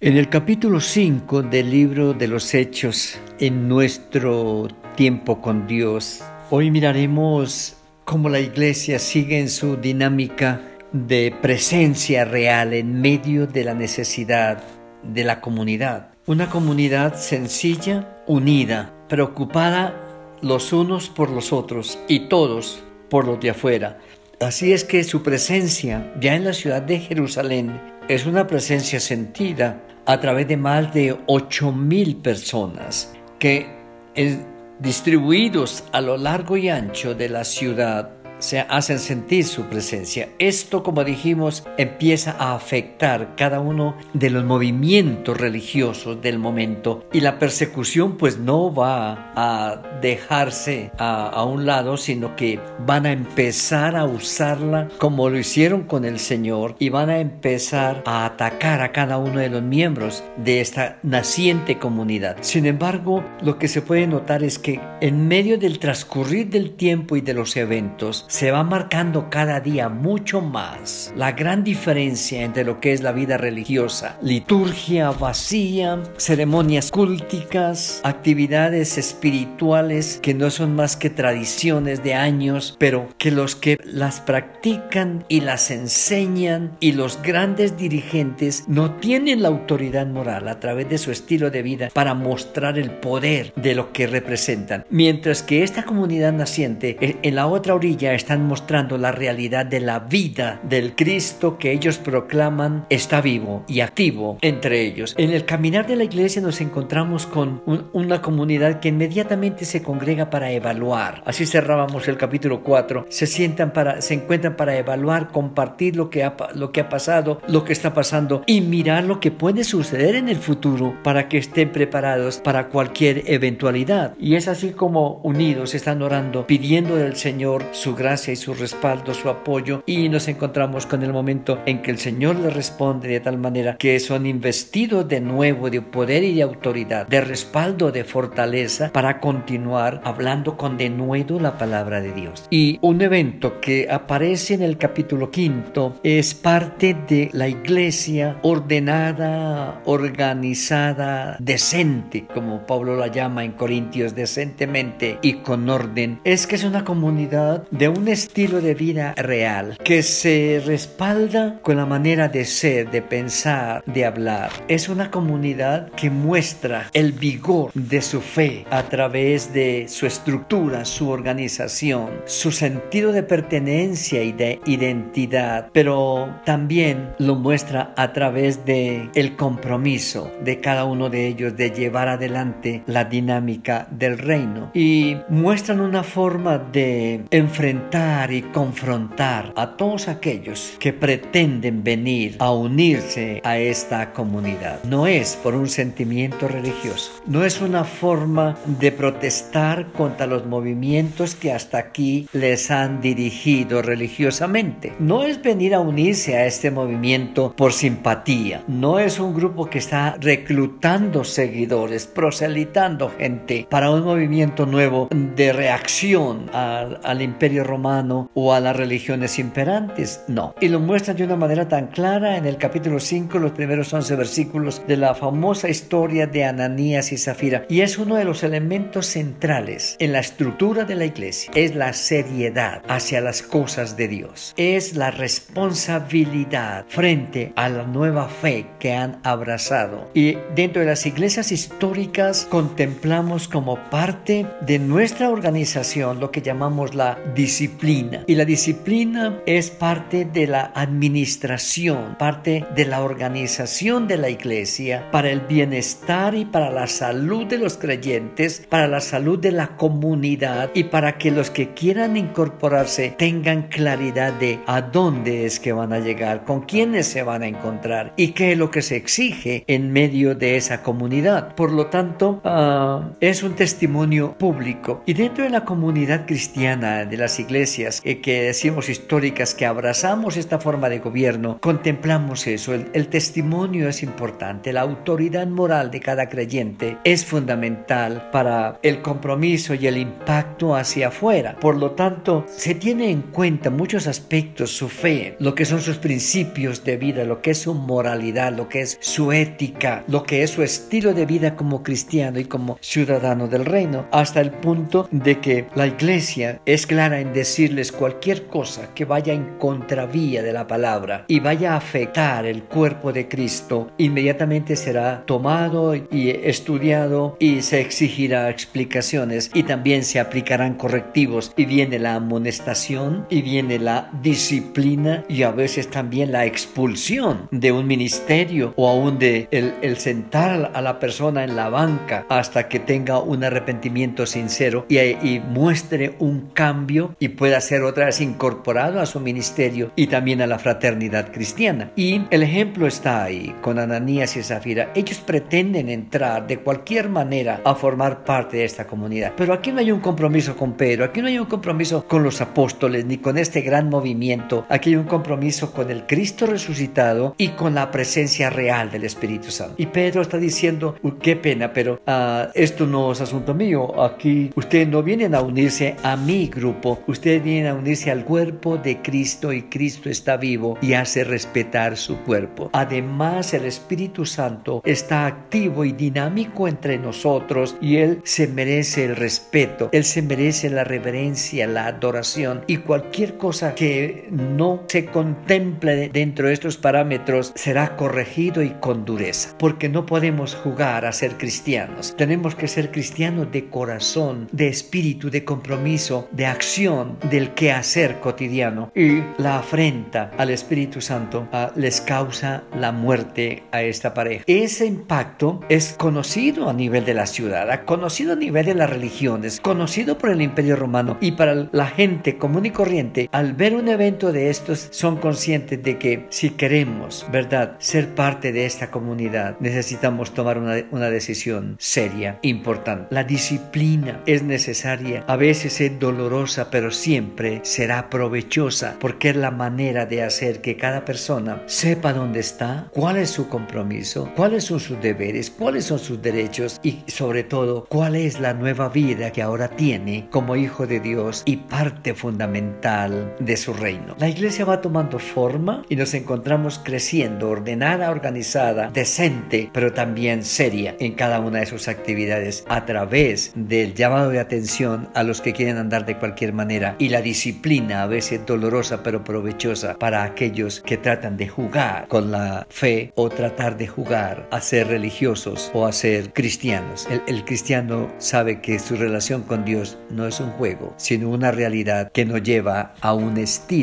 En el capítulo 5 del libro de los Hechos, en nuestro tiempo con Dios, hoy miraremos cómo la iglesia sigue en su dinámica de presencia real en medio de la necesidad de la comunidad. Una comunidad sencilla, unida, preocupada los unos por los otros y todos por los de afuera. Así es que su presencia ya en la ciudad de Jerusalén es una presencia sentida a través de más de 8.000 personas que distribuidos a lo largo y ancho de la ciudad se hacen sentir su presencia. Esto, como dijimos, empieza a afectar cada uno de los movimientos religiosos del momento y la persecución pues no va a dejarse a, un lado, sino que van a empezar a usarla como lo hicieron con el Señor y van a empezar a atacar a cada uno de los miembros de esta naciente comunidad. Sin embargo, lo que se puede notar es que en medio del transcurrir del tiempo y de los eventos, se va marcando cada día mucho más la gran diferencia entre lo que es la vida religiosa, liturgia vacía, ceremonias culticas, actividades espirituales que no son más que tradiciones de años, pero que los que las practican y las enseñan y los grandes dirigentes no tienen la autoridad moral a través de su estilo de vida para mostrar el poder de lo que representan. Mientras que esta comunidad naciente eh, en la otra orilla están mostrando la realidad de la vida del Cristo que ellos proclaman está vivo y activo entre ellos. En el caminar de la iglesia nos encontramos con una comunidad que inmediatamente se congrega para evaluar. Así cerrábamos el capítulo 4. Se sientan para, se encuentran para evaluar, compartir lo que ha, lo que ha pasado, lo que está pasando y mirar lo que puede suceder en el futuro para que estén preparados para cualquier eventualidad. Y es así como unidos están orando, pidiendo del Señor su gracia y su respaldo, su apoyo y nos encontramos con el momento en que el Señor le responde de tal manera que son investidos de nuevo de poder y de autoridad, de respaldo, de fortaleza para continuar hablando con denuedo la palabra de Dios. Y un evento que aparece en el capítulo quinto es parte de la iglesia ordenada, organizada, decente, como Pablo la llama en Corintios, decentemente y con orden. Es que es una comunidad de un estilo de vida real que se respalda con la manera de ser, de pensar, de hablar. Es una comunidad que muestra el vigor de su fe a través de su estructura, su organización, su sentido de pertenencia y de identidad, pero también lo muestra a través de el compromiso de cada uno de ellos de llevar adelante la dinámica del reino y muestran una forma de enfrentar y confrontar a todos aquellos que pretenden venir a unirse a esta comunidad. No es por un sentimiento religioso, no es una forma de protestar contra los movimientos que hasta aquí les han dirigido religiosamente. No es venir a unirse a este movimiento por simpatía, no es un grupo que está reclutando seguidores, proselitando gente para un movimiento nuevo de reacción al, al imperio romano o a las religiones imperantes. No. Y lo muestran de una manera tan clara en el capítulo 5, los primeros 11 versículos de la famosa historia de Ananías y Zafira. Y es uno de los elementos centrales en la estructura de la iglesia. Es la seriedad hacia las cosas de Dios. Es la responsabilidad frente a la nueva fe que han abrazado. Y dentro de las iglesias históricas contemplamos como parte de nuestra organización lo que llamamos la disciplina y la disciplina es parte de la administración, parte de la organización de la iglesia para el bienestar y para la salud de los creyentes, para la salud de la comunidad y para que los que quieran incorporarse tengan claridad de a dónde es que van a llegar, con quiénes se van a encontrar y qué es lo que se exige en medio de esa comunidad. Por lo tanto, ah, es un testimonio público y dentro de la comunidad cristiana de las iglesias, iglesias eh, que decimos históricas que abrazamos esta forma de gobierno, contemplamos eso. El, el testimonio es importante, la autoridad moral de cada creyente es fundamental para el compromiso y el impacto hacia afuera. Por lo tanto, se tiene en cuenta muchos aspectos, su fe, lo que son sus principios de vida, lo que es su moralidad, lo que es su ética, lo que es su estilo de vida como cristiano y como ciudadano del reino, hasta el punto de que la iglesia es clara en decirles cualquier cosa que vaya en contravía de la palabra y vaya a afectar el cuerpo de Cristo, inmediatamente será tomado y estudiado y se exigirá explicaciones y también se aplicarán correctivos. Y viene la amonestación y viene la disciplina y a veces también la expulsión de un ministerio o aún de el, el sentar a la persona en la banca hasta que tenga un arrepentimiento sincero y, muestre un cambio pueda ser otra vez incorporado a su ministerio y también a la fraternidad cristiana. Y el ejemplo está ahí con Ananías y Zafira. Ellos pretenden entrar de cualquier manera a formar parte de esta comunidad. Pero aquí no hay un compromiso con Pedro, aquí no hay un compromiso con los apóstoles ni con este gran movimiento. Aquí hay un compromiso con el Cristo resucitado y con la presencia real del Espíritu Santo. Y Pedro está diciendo, qué pena, pero uh, esto no es asunto mío. Aquí ustedes no vienen a unirse a mi grupo, vienen a unirse al cuerpo de Cristo y Cristo está vivo y hace respetar su cuerpo. Además, el Espíritu Santo está activo y dinámico entre nosotros y Él se merece el respeto, Él se merece la reverencia, la adoración y cualquier cosa que no se contemple dentro de estos parámetros será corregido y con dureza, porque no podemos jugar a ser cristianos. Tenemos que ser cristianos de corazón, de espíritu, de compromiso, de acción, del quehacer cotidiano. Y la afrenta al Espíritu Santo ah, les causa la muerte a esta pareja. Ese impacto es conocido a nivel de la ciudad, conocido a nivel de las religiones, conocido por el Imperio Romano y para la gente común y corriente, al ver un evento de estos, son conscientes de que si queremos, ¿verdad?, ser parte de esta comunidad, necesitamos tomar una, una decisión seria, importante. La disciplina es necesaria, a veces es dolorosa, pero siempre será provechosa porque es la manera de hacer que cada persona sepa dónde está, cuál es su compromiso, cuáles son sus deberes, cuáles son sus derechos y sobre todo cuál es la nueva vida que ahora tiene como hijo de Dios y parte fundamental de su reino. La iglesia va tomando forma y nos encontramos creciendo, ordenada, organizada, decente, pero también seria en cada una de sus actividades a través del llamado de atención a los que quieren andar de cualquier manera y la disciplina a veces dolorosa pero provechosa para aquellos que tratan de jugar con la fe o tratar de jugar a ser religiosos o a ser cristianos. El, cristiano sabe que su relación con Dios no es un juego, sino una realidad que nos lleva a un estilo